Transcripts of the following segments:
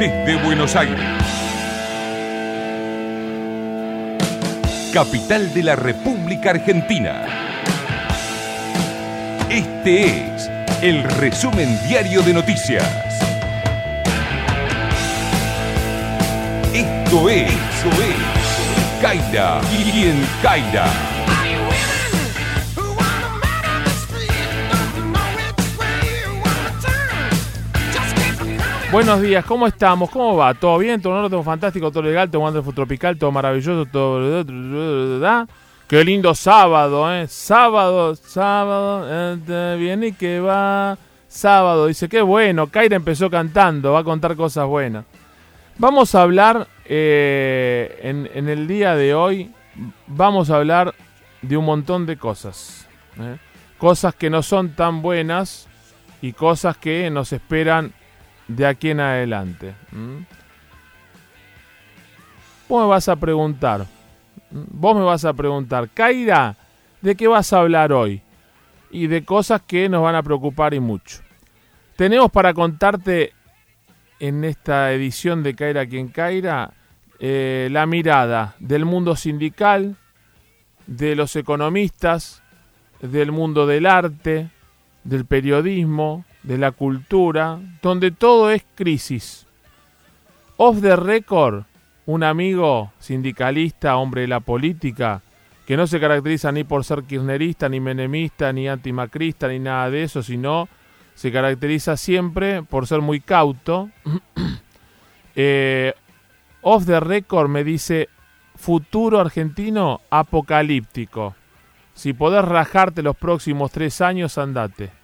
desde Buenos Aires. Capital de la República Argentina. Este es el resumen diario de noticias. Esto es, esto es Caira y en Caira. Buenos días, ¿cómo estamos? ¿Cómo va? ¿Todo bien? ¿Todo no? ¿Todo fantástico? ¿Todo legal? ¿Todo wonderful tropical? ¿Todo maravilloso? ¿Todo... Qué lindo sábado, ¿eh? Sábado, sábado, eh, viene y que va... Sábado, dice, qué bueno, Kaira empezó cantando, va a contar cosas buenas. Vamos a hablar eh, en, en, el día de hoy, vamos a hablar de un montón de cosas. ¿eh? Cosas que no son tan buenas y cosas que nos esperan de aquí en adelante. Vos me vas a preguntar, vos me vas a preguntar, Kaira, ¿de qué vas a hablar hoy? Y de cosas que nos van a preocupar y mucho. Tenemos para contarte en esta edición de Kaira quien Kaira eh, la mirada del mundo sindical, de los economistas, del mundo del arte, del periodismo, de la cultura, donde todo es crisis. Off the record, un amigo sindicalista, hombre de la política, que no se caracteriza ni por ser kirchnerista, ni menemista, ni antimacrista, ni nada de eso, sino se caracteriza siempre por ser muy cauto. eh, off the record me dice, futuro argentino apocalíptico. Si podés rajarte los próximos tres años, andate.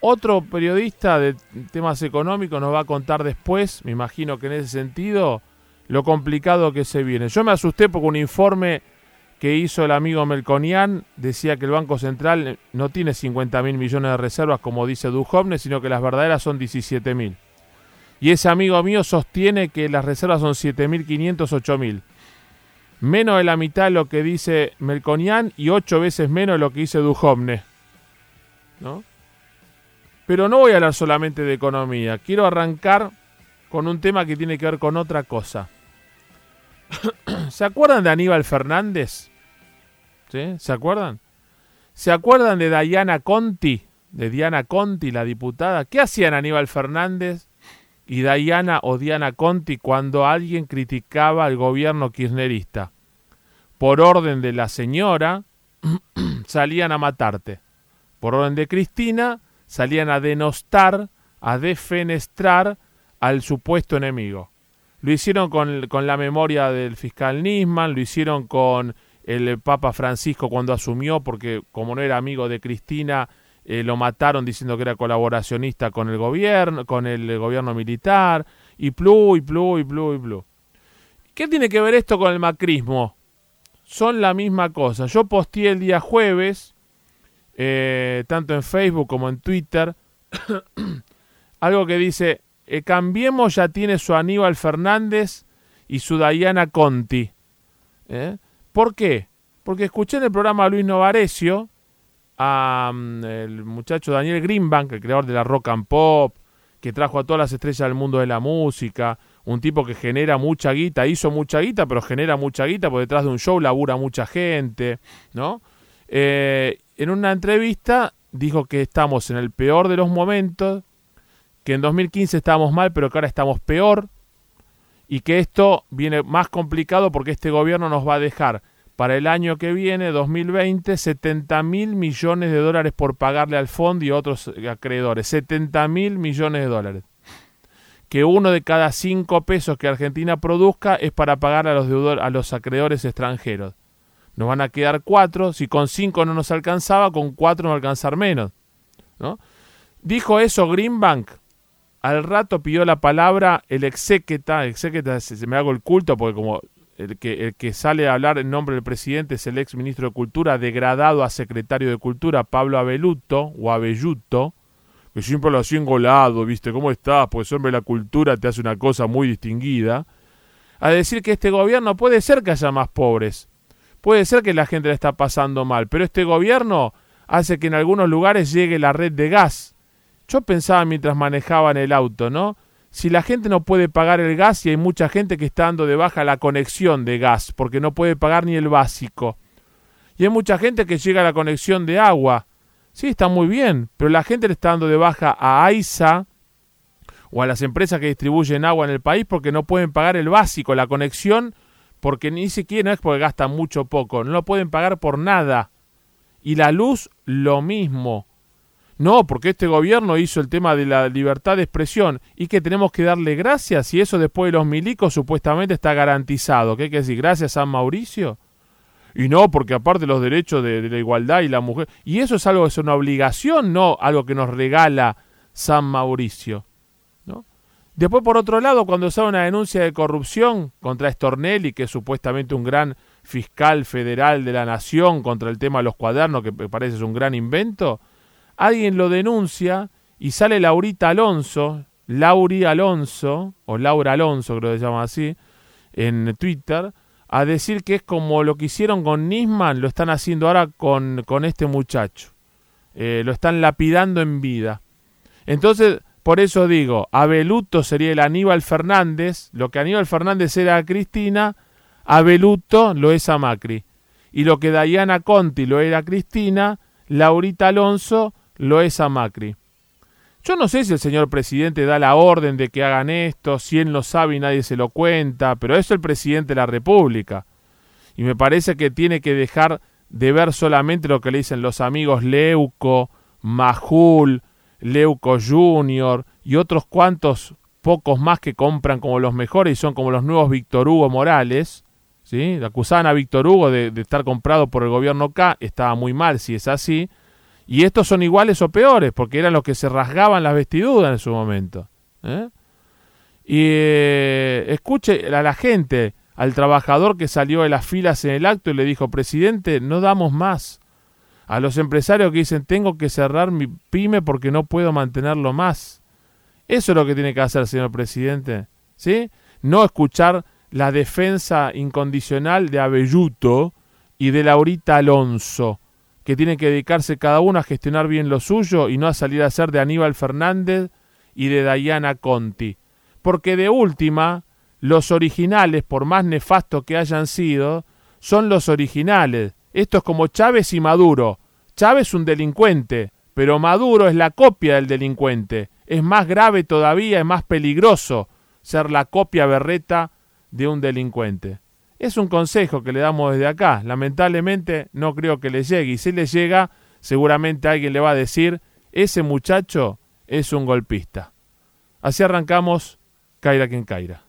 Otro periodista de temas económicos nos va a contar después, me imagino que en ese sentido, lo complicado que se viene. Yo me asusté porque un informe que hizo el amigo Melconian decía que el Banco Central no tiene 50 mil millones de reservas como dice Duhovne, sino que las verdaderas son 17 mil. Y ese amigo mío sostiene que las reservas son 7.500, 8.000. Menos de la mitad de lo que dice Melconian y ocho veces menos de lo que dice Duhovne. ¿No? Pero no voy a hablar solamente de economía. Quiero arrancar con un tema que tiene que ver con otra cosa. ¿Se acuerdan de Aníbal Fernández? ¿Sí? ¿Se acuerdan? ¿Se acuerdan de Diana Conti? De Diana Conti, la diputada. ¿Qué hacían Aníbal Fernández y Diana o Diana Conti cuando alguien criticaba al gobierno kirchnerista? Por orden de la señora, salían a matarte. Por orden de Cristina, salían a denostar, a defenestrar al supuesto enemigo. Lo hicieron con, con, la memoria del fiscal Nisman, lo hicieron con el Papa Francisco cuando asumió, porque como no era amigo de Cristina, eh, lo mataron diciendo que era colaboracionista con el gobierno, con el gobierno militar, y plu, y plu, y plu, y plu. ¿Qué tiene que ver esto con el macrismo? Son la misma cosa. Yo posteé el día jueves, eh, tanto en Facebook como en Twitter, algo que dice, eh, Cambiemos ya tiene su Aníbal Fernández y su Diana Conti. ¿Eh? ¿Por qué? Porque escuché en el programa a Luis Novarecio, a um, el muchacho Daniel Greenbank, el creador de la rock and pop, que trajo a todas las estrellas del mundo de la música, un tipo que genera mucha guita, hizo mucha guita, pero genera mucha guita, porque detrás de un show labura mucha gente, ¿no? Eh, en una entrevista dijo que estamos en el peor de los momentos, que en 2015 estábamos mal, pero que ahora estamos peor, y que esto viene más complicado porque este gobierno nos va a dejar para el año que viene, 2020, 70 mil millones de dólares por pagarle al fondo y otros acreedores. 70 mil millones de dólares. Que uno de cada cinco pesos que Argentina produzca es para pagar a los, a los acreedores extranjeros. Nos van a quedar cuatro. Si con cinco no nos alcanzaba, con cuatro a alcanzar menos. ¿no? Dijo eso Greenbank. Al rato pidió la palabra el exéqueta. Exéqueta, se me hago el culto porque como el que, el que sale a hablar en nombre del presidente es el ex ministro de Cultura, degradado a secretario de Cultura, Pablo Abeluto, o Abelluto, que siempre lo hacía engolado, ¿viste? ¿Cómo estás? Pues hombre, la cultura te hace una cosa muy distinguida. A decir que este gobierno puede ser que haya más pobres, puede ser que la gente le está pasando mal, pero este gobierno hace que en algunos lugares llegue la red de gas. Yo pensaba mientras manejaba en el auto, ¿no? si la gente no puede pagar el gas y hay mucha gente que está dando de baja la conexión de gas porque no puede pagar ni el básico. Y hay mucha gente que llega a la conexión de agua. Sí, está muy bien, pero la gente le está dando de baja a AISA o a las empresas que distribuyen agua en el país porque no pueden pagar el básico, la conexión, porque ni siquiera es porque gastan mucho poco, no lo pueden pagar por nada. Y la luz, lo mismo. No, porque este gobierno hizo el tema de la libertad de expresión y que tenemos que darle gracias y eso después de los milicos supuestamente está garantizado. ¿Qué hay que decir? Gracias a Mauricio. Y no, porque aparte los derechos de, de, la igualdad y la mujer. Y eso es algo es una obligación, no algo que nos regala San Mauricio. Después, por otro lado, cuando sale una denuncia de corrupción contra Stornelli, que es supuestamente un gran fiscal federal de la nación, contra el tema de los cuadernos, que parece es un gran invento, alguien lo denuncia y sale Laurita Alonso, Lauri Alonso, o Laura Alonso creo que se llama así, en Twitter, a decir que es como lo que hicieron con Nisman, lo están haciendo ahora con, con este muchacho. Eh, lo están lapidando en vida. Entonces, por eso digo, Abeluto sería el Aníbal Fernández, lo que Aníbal Fernández era a Cristina, Abeluto lo es a Macri. Y lo que Diana Conti lo era a Cristina, Laurita Alonso lo es a Macri. Yo no sé si el señor presidente da la orden de que hagan esto, si él lo sabe y nadie se lo cuenta, pero es el presidente de la República. Y me parece que tiene que dejar de ver solamente lo que le dicen los amigos Leuco, Majul, Leuco Junior y otros cuantos pocos más que compran como los mejores y son como los nuevos Víctor Hugo Morales. ¿sí? Acusaban a Víctor Hugo de, estar comprado por el gobierno K, estaba muy mal si es así y estos son iguales o peores, porque eran los que se rasgaban las vestiduras en su momento. ¿eh? Y eh, escuche a la gente, al trabajador que salió de las filas en el acto y le dijo, presidente, no damos más. A los empresarios que dicen, tengo que cerrar mi pyme porque no puedo mantenerlo más. Eso es lo que tiene que hacer, señor presidente. ¿Sí? No escuchar la defensa incondicional de Abelluto y de Laurita Alonso que tienen que dedicarse cada uno a gestionar bien lo suyo y no a salir a ser de Aníbal Fernández y de Diana Conti. Porque de última, los originales, por más nefastos que hayan sido, son los originales. Esto es como Chávez y Maduro. Chávez es un delincuente, pero Maduro es la copia del delincuente. Es más grave todavía, es más peligroso ser la copia berreta de un delincuente. Es un consejo que le damos desde acá. Lamentablemente no creo que le llegue. Y si le llega, seguramente alguien le va a decir, ese muchacho es un golpista. Así arrancamos, Caira quien Caira.